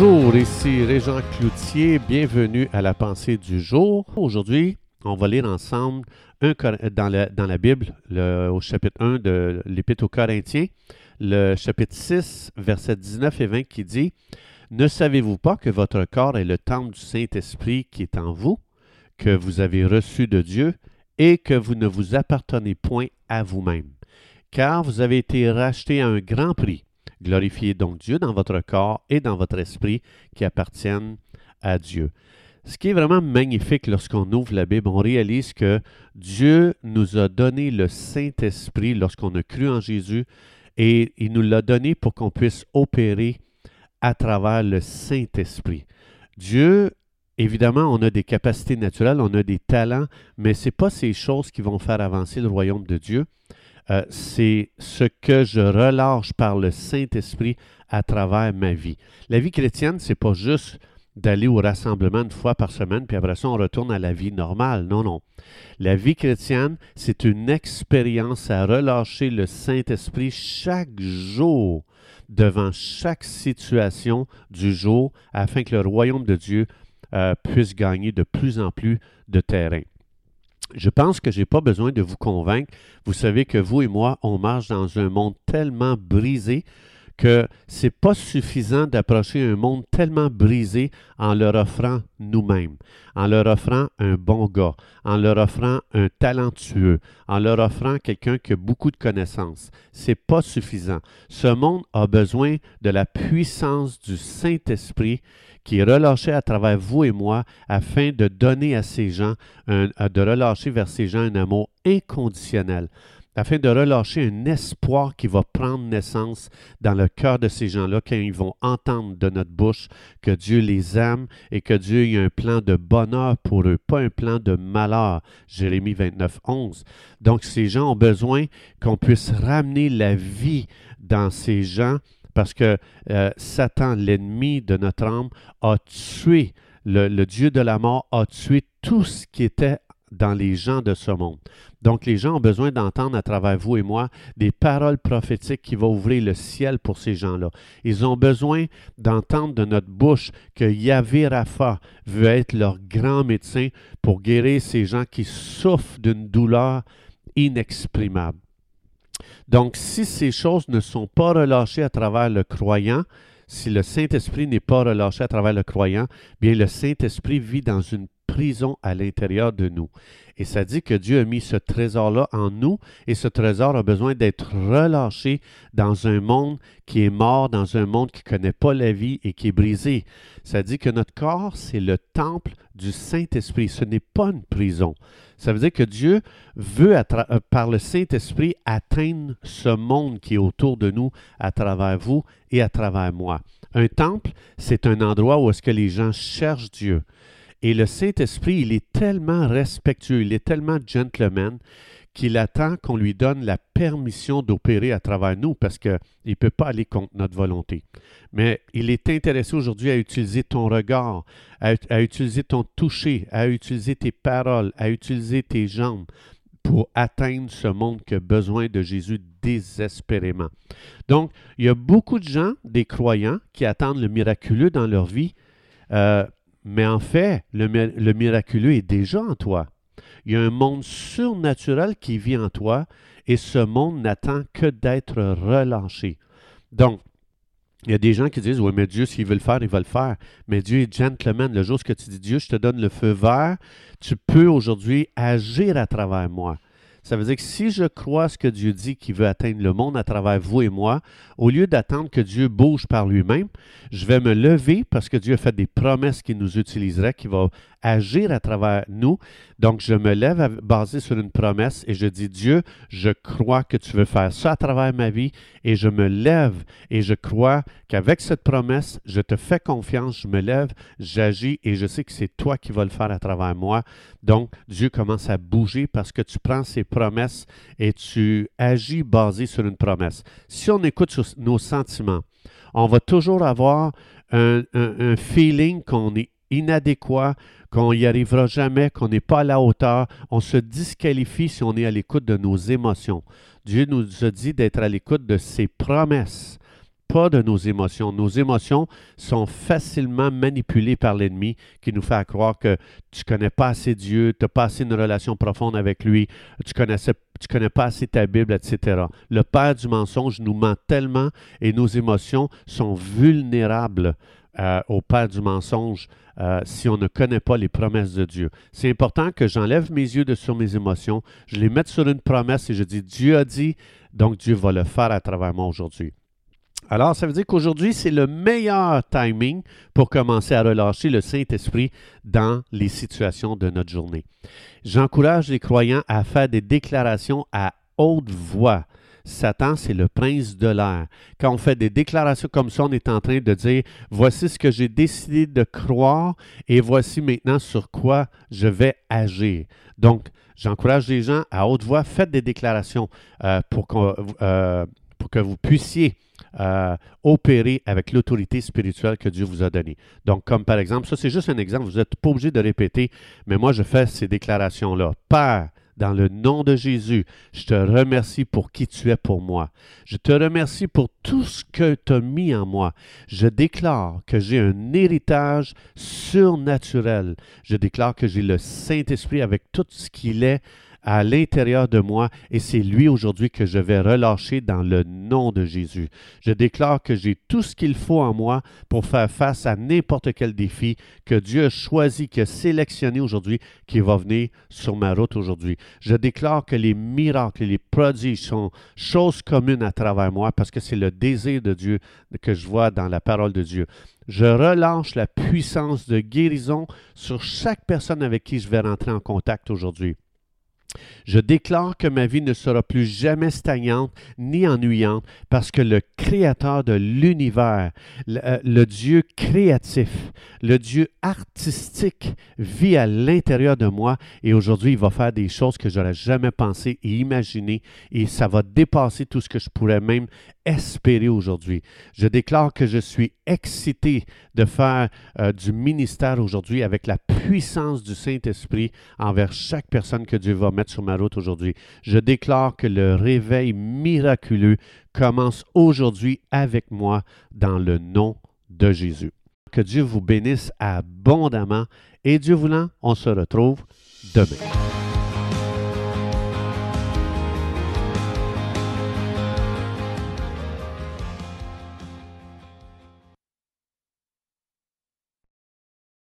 Bonjour, ici Régent Cloutier, bienvenue à la pensée du jour. Aujourd'hui, on va lire ensemble un, dans, la, dans la Bible, le, au chapitre 1 de l'Épître aux Corinthiens, le chapitre 6, versets 19 et 20 qui dit Ne savez-vous pas que votre corps est le temple du Saint-Esprit qui est en vous, que vous avez reçu de Dieu et que vous ne vous appartenez point à vous-même, car vous avez été racheté à un grand prix. Glorifiez donc Dieu dans votre corps et dans votre esprit qui appartiennent à Dieu. Ce qui est vraiment magnifique lorsqu'on ouvre la Bible, on réalise que Dieu nous a donné le Saint-Esprit lorsqu'on a cru en Jésus et il nous l'a donné pour qu'on puisse opérer à travers le Saint-Esprit. Dieu, évidemment, on a des capacités naturelles, on a des talents, mais ce n'est pas ces choses qui vont faire avancer le royaume de Dieu. Euh, c'est ce que je relâche par le Saint-Esprit à travers ma vie. La vie chrétienne, c'est pas juste d'aller au rassemblement une fois par semaine, puis après ça, on retourne à la vie normale. Non, non. La vie chrétienne, c'est une expérience à relâcher le Saint-Esprit chaque jour devant chaque situation du jour afin que le royaume de Dieu euh, puisse gagner de plus en plus de terrain. Je pense que je n'ai pas besoin de vous convaincre. Vous savez que vous et moi, on marche dans un monde tellement brisé que c'est pas suffisant d'approcher un monde tellement brisé en leur offrant nous-mêmes, en leur offrant un bon gars, en leur offrant un talentueux, en leur offrant quelqu'un qui a beaucoup de connaissances. C'est pas suffisant. Ce monde a besoin de la puissance du Saint-Esprit qui est à travers vous et moi afin de donner à ces gens, de relâcher vers ces gens un amour inconditionnel afin de relâcher un espoir qui va prendre naissance dans le cœur de ces gens-là quand ils vont entendre de notre bouche que Dieu les aime et que Dieu a un plan de bonheur pour eux, pas un plan de malheur. Jérémie 29, 11. Donc ces gens ont besoin qu'on puisse ramener la vie dans ces gens parce que euh, Satan, l'ennemi de notre âme, a tué, le, Dieu de la mort a tué tout ce qui était dans les gens de ce monde. Donc, les gens ont besoin d'entendre à travers vous et moi des paroles prophétiques qui vont ouvrir le ciel pour ces gens-là. Ils ont besoin d'entendre de notre bouche que Yahvé Rapha veut être leur grand médecin pour guérir ces gens qui souffrent d'une douleur inexprimable. Donc, si ces choses ne sont pas relâchées à travers le croyant, si le Saint-Esprit n'est pas relâché à travers le croyant, bien le Saint-Esprit vit dans une prison à l'intérieur de nous. Et ça dit que Dieu a mis ce trésor-là en nous et ce trésor a besoin d'être relâché dans un monde qui est mort, dans un monde qui ne connaît pas la vie et qui est brisé. Ça dit que notre corps, c'est le temple du Saint-Esprit. Ce n'est pas une prison. Ça veut dire que Dieu veut, euh, par le Saint-Esprit, atteindre ce monde qui est autour de nous à travers vous et à travers moi. Un temple, c'est un endroit où est-ce que les gens cherchent Dieu. Et le Saint-Esprit, il est tellement respectueux, il est tellement gentleman qu'il attend qu'on lui donne la permission d'opérer à travers nous parce qu'il ne peut pas aller contre notre volonté. Mais il est intéressé aujourd'hui à utiliser ton regard, à, utiliser ton toucher, à utiliser tes paroles, à utiliser tes jambes pour atteindre ce monde qui a besoin de Jésus désespérément. Donc, il y a beaucoup de gens, des croyants, qui attendent le miraculeux dans leur vie. Euh, mais en fait, le, miraculeux est déjà en toi. Il y a un monde surnaturel qui vit en toi et ce monde n'attend que d'être relâché. Donc, il y a des gens qui disent Oui, mais Dieu, s'il veut le faire, il va le faire. Mais Dieu est gentleman. Le jour que tu dis Dieu, je te donne le feu vert, tu peux aujourd'hui agir à travers moi. Ça veut dire que si je crois ce que Dieu dit qu'il veut atteindre le monde à travers vous et moi, au lieu d'attendre que Dieu bouge par lui-même, je vais me lever parce que Dieu a fait des promesses qu'il nous utiliserait, qu'il va agir à travers nous. Donc, je me lève basé sur une promesse et je dis, Dieu, je crois que tu veux faire ça à travers ma vie et je me lève et je crois qu'avec cette promesse, je te fais confiance, je me lève, j'agis et je sais que c'est toi qui vas le faire à travers moi. Donc, Dieu commence à bouger parce que tu prends ses promesses et tu agis basé sur une promesse. Si on écoute nos sentiments, on va toujours avoir un, un feeling qu'on est inadéquat, qu'on n'y arrivera jamais, qu'on n'est pas à la hauteur. On se disqualifie si on est à l'écoute de nos émotions. Dieu nous a dit d'être à l'écoute de ses promesses. Pas de nos émotions. Nos émotions sont facilement manipulées par l'ennemi qui nous fait croire que tu connais pas assez Dieu, tu n'as pas assez une relation profonde avec lui, tu connaissais connais pas assez ta Bible, etc. Le père du mensonge nous ment tellement et nos émotions sont vulnérables euh, au père du mensonge euh, si on ne connaît pas les promesses de Dieu. C'est important que j'enlève mes yeux de sur mes émotions, je les mette sur une promesse et je dis Dieu a dit, donc Dieu va le faire à travers moi aujourd'hui. Alors, ça veut dire qu'aujourd'hui, c'est le meilleur timing pour commencer à relâcher le Saint-Esprit dans les situations de notre journée. J'encourage les croyants à faire des déclarations à haute voix. Satan, c'est le prince de l'air. Quand on fait des déclarations comme ça, on est en train de dire, voici ce que j'ai décidé de croire et voici maintenant sur quoi je vais agir. Donc, j'encourage les gens à haute voix, faites des déclarations euh, pour, euh, pour que vous puissiez euh, opérer avec l'autorité spirituelle que Dieu vous a donnée. Donc, comme par exemple, ça c'est juste un exemple, vous n'êtes pas obligé de répéter, mais moi je fais ces déclarations-là. Père, dans le nom de Jésus, je te remercie pour qui tu es pour moi. Je te remercie pour tout ce que tu as mis en moi. Je déclare que j'ai un héritage surnaturel. Je déclare que j'ai le Saint-Esprit avec tout ce qu'il est à l'intérieur de moi et c'est lui aujourd'hui que je vais relâcher dans le nom de Jésus. Je déclare que j'ai tout ce qu'il faut en moi pour faire face à n'importe quel défi que Dieu a choisi, que sélectionné aujourd'hui, qui va venir sur ma route aujourd'hui. Je déclare que les miracles et les prodiges sont choses communes à travers moi parce que c'est le désir de Dieu que je vois dans la parole de Dieu. Je relâche la puissance de guérison sur chaque personne avec qui je vais rentrer en contact aujourd'hui. Je déclare que ma vie ne sera plus jamais stagnante ni ennuyante parce que le Créateur de l'univers, le, euh, Dieu créatif, le Dieu artistique vit à l'intérieur de moi et aujourd'hui il va faire des choses que j'aurais jamais pensé et imaginé et ça va dépasser tout ce que je pourrais même espérer aujourd'hui. Je déclare que je suis excité de faire euh, du ministère aujourd'hui avec la puissance du Saint-Esprit envers chaque personne que Dieu va sur ma route aujourd'hui. Je déclare que le réveil miraculeux commence aujourd'hui avec moi dans le nom de Jésus. Que Dieu vous bénisse abondamment et Dieu voulant, on se retrouve demain.